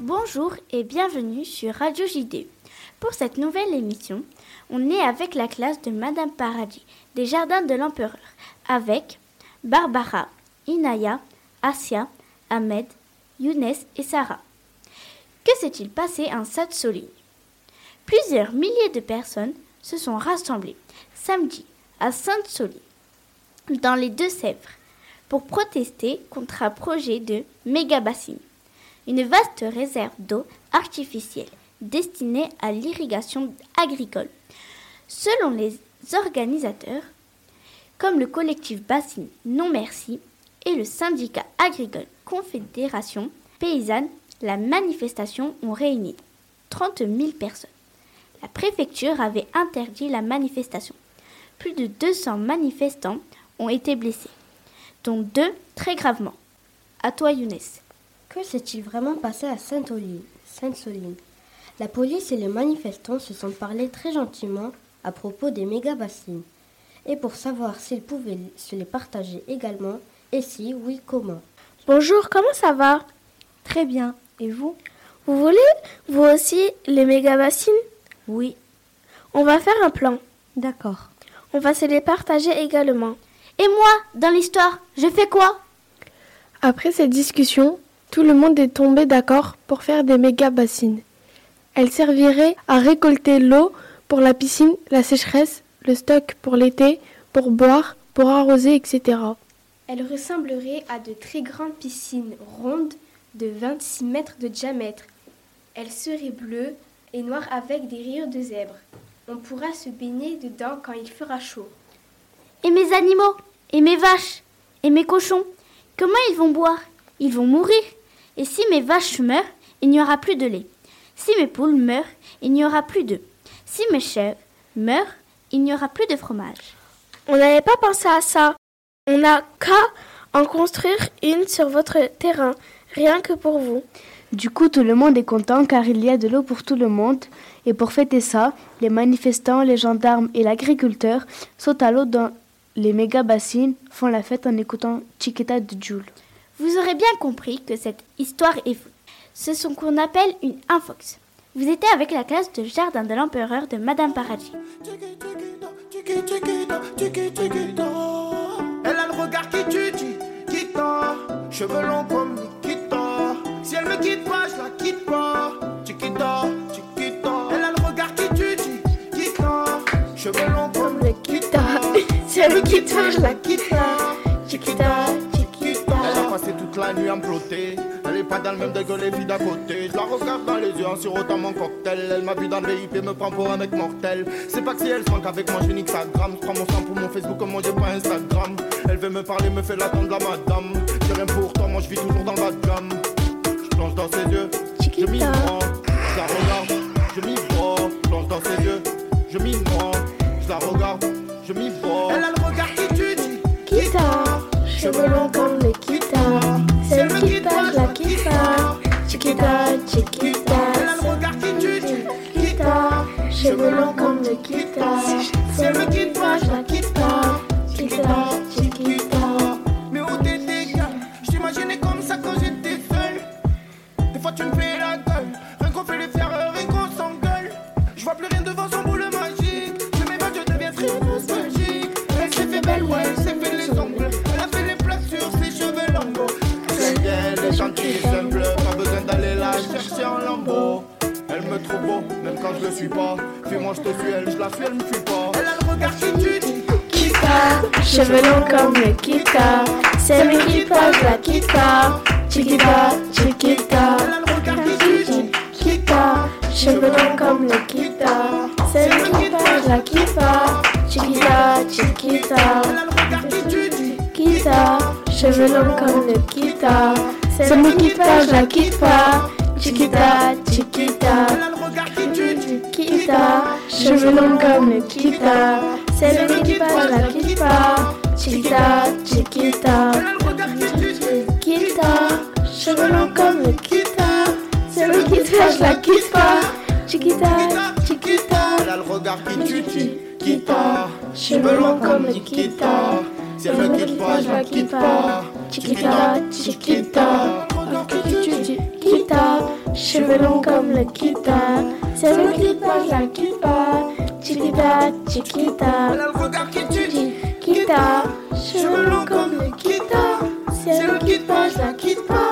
Bonjour et bienvenue sur Radio JD. Pour cette nouvelle émission, on est avec la classe de Madame Paradis des Jardins de l'Empereur, avec Barbara, Inaya, Asia, Ahmed, Younes et Sarah. Que s'est-il passé en Sainte-Soline Plusieurs milliers de personnes se sont rassemblées samedi à Sainte-Soline, dans les Deux-Sèvres, pour protester contre un projet de méga-bassine, une vaste réserve d'eau artificielle destinée à l'irrigation agricole. Selon les organisateurs, comme le collectif Bassine Non Merci et le syndicat agricole Confédération Paysanne, la manifestation ont réuni 30 000 personnes. La préfecture avait interdit la manifestation. Plus de 200 manifestants ont été blessés, dont deux très gravement. À toi, Younes. Que s'est-il vraiment passé à Sainte-Soline Sainte-Soline La police et les manifestants se sont parlé très gentiment à propos des méga-bassines. Et pour savoir s'ils pouvaient se les partager également, et si oui, comment. Bonjour, comment ça va? Très bien. Et vous? Vous voulez, vous aussi, les méga-bassines Oui. On va faire un plan. D'accord. On va se les partager également. Et moi, dans l'histoire, je fais quoi? Après cette discussion, tout le monde est tombé d'accord pour faire des méga-bassines. Elles serviraient à récolter l'eau pour la piscine, la sécheresse, le stock pour l'été, pour boire, pour arroser, etc. Elles ressembleraient à de très grandes piscines rondes de 26 mètres de diamètre. Elles seraient bleues et noires avec des rires de zèbre. On pourra se baigner dedans quand il fera chaud. Et mes animaux Et mes vaches Et mes cochons Comment ils vont boire? Ils vont mourir. Et si mes vaches meurent, il n'y aura plus de lait. Si mes poules meurent, il n'y aura plus d'œufs. Si mes chèvres meurent, il n'y aura plus de fromage. On n'avait pas pensé à ça. On n'a qu'à en construire une sur votre terrain, rien que pour vous. Du coup, tout le monde est content car il y a de l'eau pour tout le monde. Et pour fêter ça, les manifestants, les gendarmes et l'agriculteur sautent à l'eau dans les méga bassines, font la fête en écoutant Chiquita de Jules. Vous aurez bien compris que cette histoire est fou. C'est ce qu'on appelle une infox. Vous étiez avec la classe de Jardin de l'Empereur de Madame Paradis. Elle a le regard qui tue, Chiquita. Cheveux longs comme Nikita. Si elle me quitte pas, je la quitte pas. Chiquita, Chiquita. Elle a le regard qui tue, Chiquita. Cheveux longs comme Nikita. Si elle me quitte pas, je la quitte à me flotter. Elle est pas dans le même dégueu les filles d'à côté. Je la regarde dans les yeux en sirotant mon cocktail. Elle m'a vu dans le VIP, me prend pour un mec mortel. C'est pas que si elle se manque avec moi, je nique sa gramme. Je prends mon sang pour mon Facebook, comme moi j'ai pas Instagram. Elle veut me parler, me fait l'attendre la madame. J'ai rien pour toi, moi je vis toujours dans la gamme. Je plonge dans ses yeux, je m'y prends. Je la regarde, je m'y vois. Je plonge dans ses yeux, je m'y noie. Je la regarde, je m'y vois. Elle a le regard qui tue, Kita, cheveux longs longs comme les Kita. Le suis pas. Fuis-moi, je te suis, elle, je la fuis, elle me fuit pas. Elle a le regard qui tue, Kita, cheveux longs comme. Si elle me quitte pas, je la pas. Chiquita, Chiquita. Elle a le regard qui. Kita, cheveux longs comme. Si elle me quitte pas, je la pas. Chiquita, Chiquita. Elle a le regard qui cheveux longs comme elle me quitte pas, je la pas. Chiquita, Chiquita. Elle a le regard qui tue. Kita, cheveux longs comme les Kita. Elle me quitte pas, la quitte pas. Chiquita, Chiquita. Elle a le regard qui tue. Kita, cheveux longs comme les Kita. Elle me quitte pas, la quitte pas. Chiquita, Chiquita. Elle a le regard qui tue. Kita, cheveux longs comme Nikita. Si elle me quitte pas, je la quitte pas. Chiquita, Chiquita. Cheveux longs comme le kita. C'est le qui passe la kippa. Chiquita, chiquita. A le regard qui tue. Kita, cheveux longs comme le kita. C'est le qui passe la kippa.